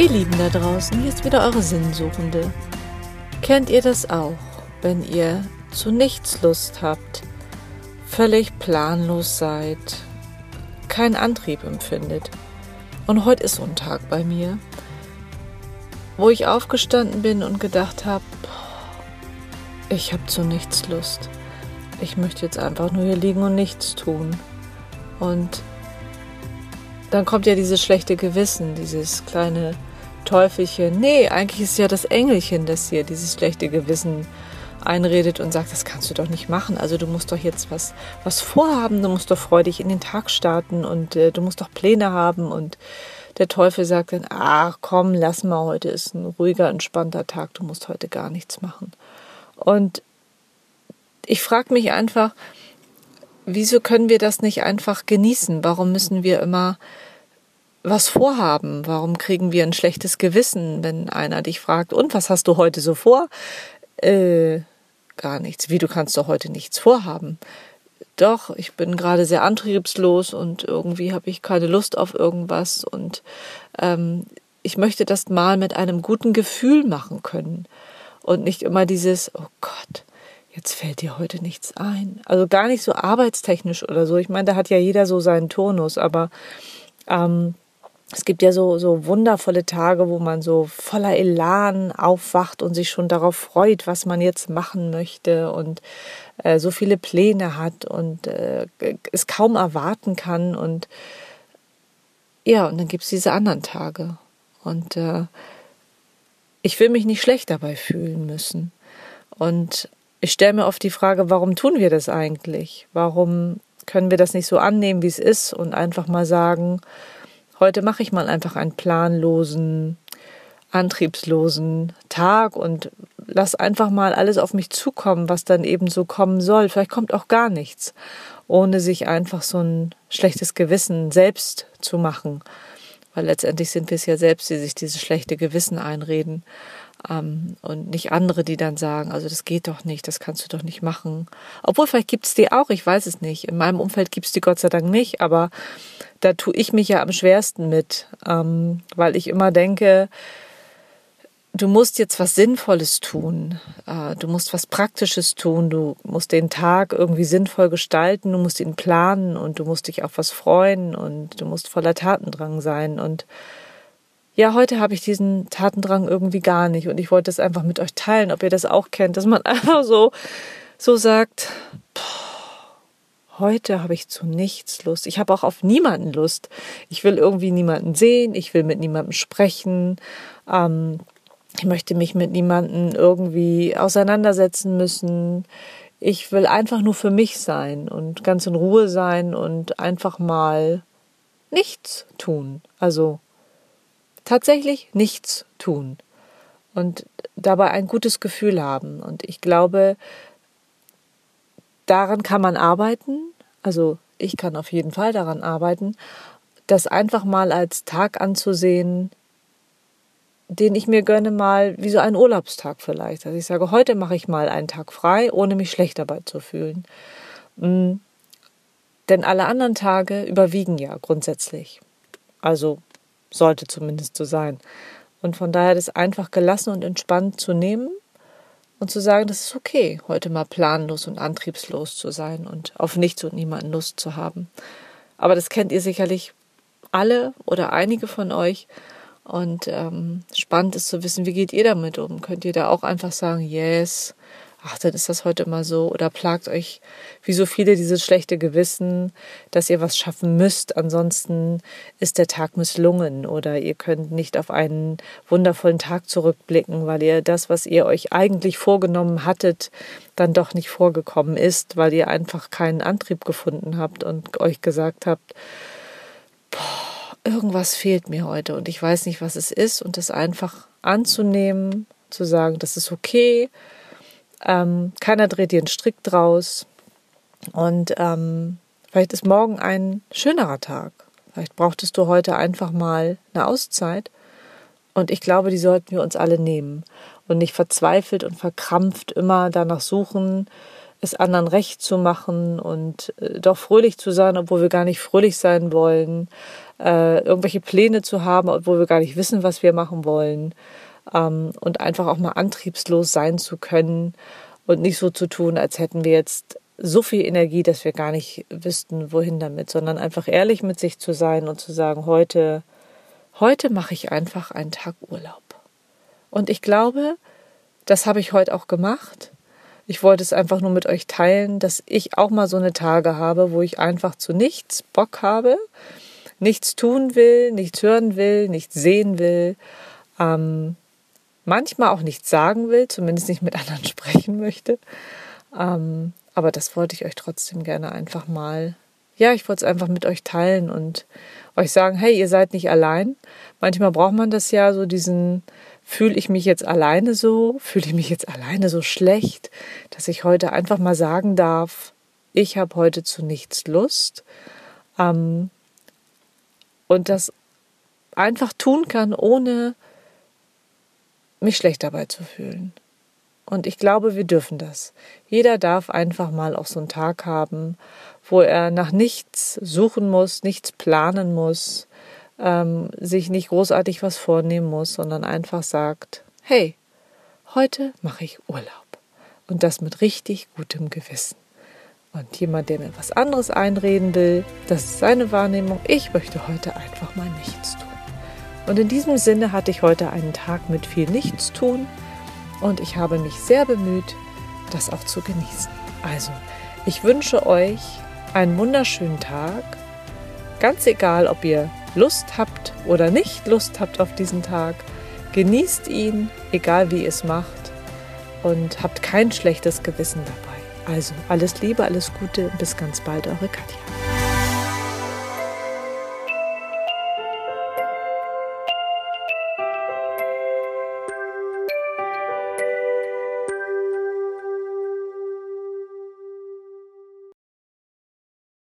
Ihr Lieben da draußen, hier ist wieder eure Sinnsuchende. Kennt ihr das auch, wenn ihr zu nichts Lust habt, völlig planlos seid, keinen Antrieb empfindet? Und heute ist so ein Tag bei mir, wo ich aufgestanden bin und gedacht habe, ich habe zu nichts Lust. Ich möchte jetzt einfach nur hier liegen und nichts tun. Und dann kommt ja dieses schlechte Gewissen, dieses kleine Teufelchen. Nee, eigentlich ist ja das Engelchen, das hier dieses schlechte Gewissen einredet und sagt, das kannst du doch nicht machen. Also du musst doch jetzt was, was vorhaben, du musst doch freudig in den Tag starten und äh, du musst doch Pläne haben. Und der Teufel sagt dann, ach komm, lass mal, heute ist ein ruhiger, entspannter Tag, du musst heute gar nichts machen. Und ich frage mich einfach, wieso können wir das nicht einfach genießen? Warum müssen wir immer was vorhaben? Warum kriegen wir ein schlechtes Gewissen, wenn einer dich fragt, und was hast du heute so vor? Äh, gar nichts. Wie, du kannst doch heute nichts vorhaben. Doch, ich bin gerade sehr antriebslos und irgendwie habe ich keine Lust auf irgendwas und ähm, ich möchte das mal mit einem guten Gefühl machen können und nicht immer dieses, oh Gott, jetzt fällt dir heute nichts ein. Also gar nicht so arbeitstechnisch oder so. Ich meine, da hat ja jeder so seinen Turnus, aber ähm, es gibt ja so, so wundervolle Tage, wo man so voller Elan aufwacht und sich schon darauf freut, was man jetzt machen möchte und äh, so viele Pläne hat und äh, es kaum erwarten kann. Und ja, und dann gibt es diese anderen Tage. Und äh, ich will mich nicht schlecht dabei fühlen müssen. Und ich stelle mir oft die Frage, warum tun wir das eigentlich? Warum können wir das nicht so annehmen, wie es ist und einfach mal sagen, Heute mache ich mal einfach einen planlosen, antriebslosen Tag und lass einfach mal alles auf mich zukommen, was dann eben so kommen soll. Vielleicht kommt auch gar nichts, ohne sich einfach so ein schlechtes Gewissen selbst zu machen. Weil letztendlich sind wir es ja selbst, die sich dieses schlechte Gewissen einreden. Ähm, und nicht andere, die dann sagen, also das geht doch nicht, das kannst du doch nicht machen. Obwohl, vielleicht gibt es die auch, ich weiß es nicht. In meinem Umfeld gibt es die Gott sei Dank nicht, aber da tue ich mich ja am schwersten mit, ähm, weil ich immer denke, du musst jetzt was Sinnvolles tun, äh, du musst was Praktisches tun, du musst den Tag irgendwie sinnvoll gestalten, du musst ihn planen und du musst dich auf was freuen und du musst voller Tatendrang sein und ja, heute habe ich diesen Tatendrang irgendwie gar nicht und ich wollte es einfach mit euch teilen, ob ihr das auch kennt, dass man einfach so, so sagt, heute habe ich zu nichts Lust. Ich habe auch auf niemanden Lust. Ich will irgendwie niemanden sehen, ich will mit niemandem sprechen. Ähm, ich möchte mich mit niemandem irgendwie auseinandersetzen müssen. Ich will einfach nur für mich sein und ganz in Ruhe sein und einfach mal nichts tun. Also tatsächlich nichts tun und dabei ein gutes Gefühl haben. Und ich glaube, daran kann man arbeiten. Also ich kann auf jeden Fall daran arbeiten, das einfach mal als Tag anzusehen, den ich mir gönne, mal wie so einen Urlaubstag vielleicht. Also ich sage, heute mache ich mal einen Tag frei, ohne mich schlecht dabei zu fühlen. Mm. Denn alle anderen Tage überwiegen ja grundsätzlich. Also sollte zumindest so sein. Und von daher das einfach gelassen und entspannt zu nehmen und zu sagen, das ist okay, heute mal planlos und antriebslos zu sein und auf nichts und niemanden Lust zu haben. Aber das kennt ihr sicherlich alle oder einige von euch. Und ähm, spannend ist zu wissen, wie geht ihr damit um? Könnt ihr da auch einfach sagen, yes, ach, dann ist das heute mal so? Oder plagt euch wie so viele dieses schlechte Gewissen, dass ihr was schaffen müsst, ansonsten ist der Tag misslungen oder ihr könnt nicht auf einen wundervollen Tag zurückblicken, weil ihr das, was ihr euch eigentlich vorgenommen hattet, dann doch nicht vorgekommen ist, weil ihr einfach keinen Antrieb gefunden habt und euch gesagt habt, boah, irgendwas fehlt mir heute und ich weiß nicht, was es ist. Und das einfach anzunehmen, zu sagen, das ist okay, ähm, keiner dreht dir einen Strick draus. Und ähm, vielleicht ist morgen ein schönerer Tag. Vielleicht brauchtest du heute einfach mal eine Auszeit. Und ich glaube, die sollten wir uns alle nehmen und nicht verzweifelt und verkrampft immer danach suchen, es anderen recht zu machen und äh, doch fröhlich zu sein, obwohl wir gar nicht fröhlich sein wollen, äh, irgendwelche Pläne zu haben, obwohl wir gar nicht wissen, was wir machen wollen ähm, und einfach auch mal antriebslos sein zu können und nicht so zu tun, als hätten wir jetzt so viel Energie, dass wir gar nicht wüssten, wohin damit, sondern einfach ehrlich mit sich zu sein und zu sagen, heute, heute mache ich einfach einen Tag Urlaub. Und ich glaube, das habe ich heute auch gemacht. Ich wollte es einfach nur mit euch teilen, dass ich auch mal so eine Tage habe, wo ich einfach zu nichts Bock habe, nichts tun will, nichts hören will, nichts sehen will, ähm, manchmal auch nichts sagen will, zumindest nicht mit anderen sprechen möchte. Ähm, aber das wollte ich euch trotzdem gerne einfach mal, ja, ich wollte es einfach mit euch teilen und euch sagen, hey, ihr seid nicht allein. Manchmal braucht man das ja, so diesen, fühle ich mich jetzt alleine so, fühle ich mich jetzt alleine so schlecht, dass ich heute einfach mal sagen darf, ich habe heute zu nichts Lust. Ähm, und das einfach tun kann, ohne mich schlecht dabei zu fühlen. Und ich glaube, wir dürfen das. Jeder darf einfach mal auch so einen Tag haben, wo er nach nichts suchen muss, nichts planen muss, ähm, sich nicht großartig was vornehmen muss, sondern einfach sagt, hey, heute mache ich Urlaub. Und das mit richtig gutem Gewissen. Und jemand, der mir was anderes einreden will, das ist seine Wahrnehmung. Ich möchte heute einfach mal nichts tun. Und in diesem Sinne hatte ich heute einen Tag mit viel Nichtstun und ich habe mich sehr bemüht, das auch zu genießen. Also, ich wünsche euch einen wunderschönen Tag. Ganz egal, ob ihr Lust habt oder nicht Lust habt auf diesen Tag. Genießt ihn, egal wie ihr es macht. Und habt kein schlechtes Gewissen dabei. Also alles Liebe, alles Gute, bis ganz bald, eure Katja.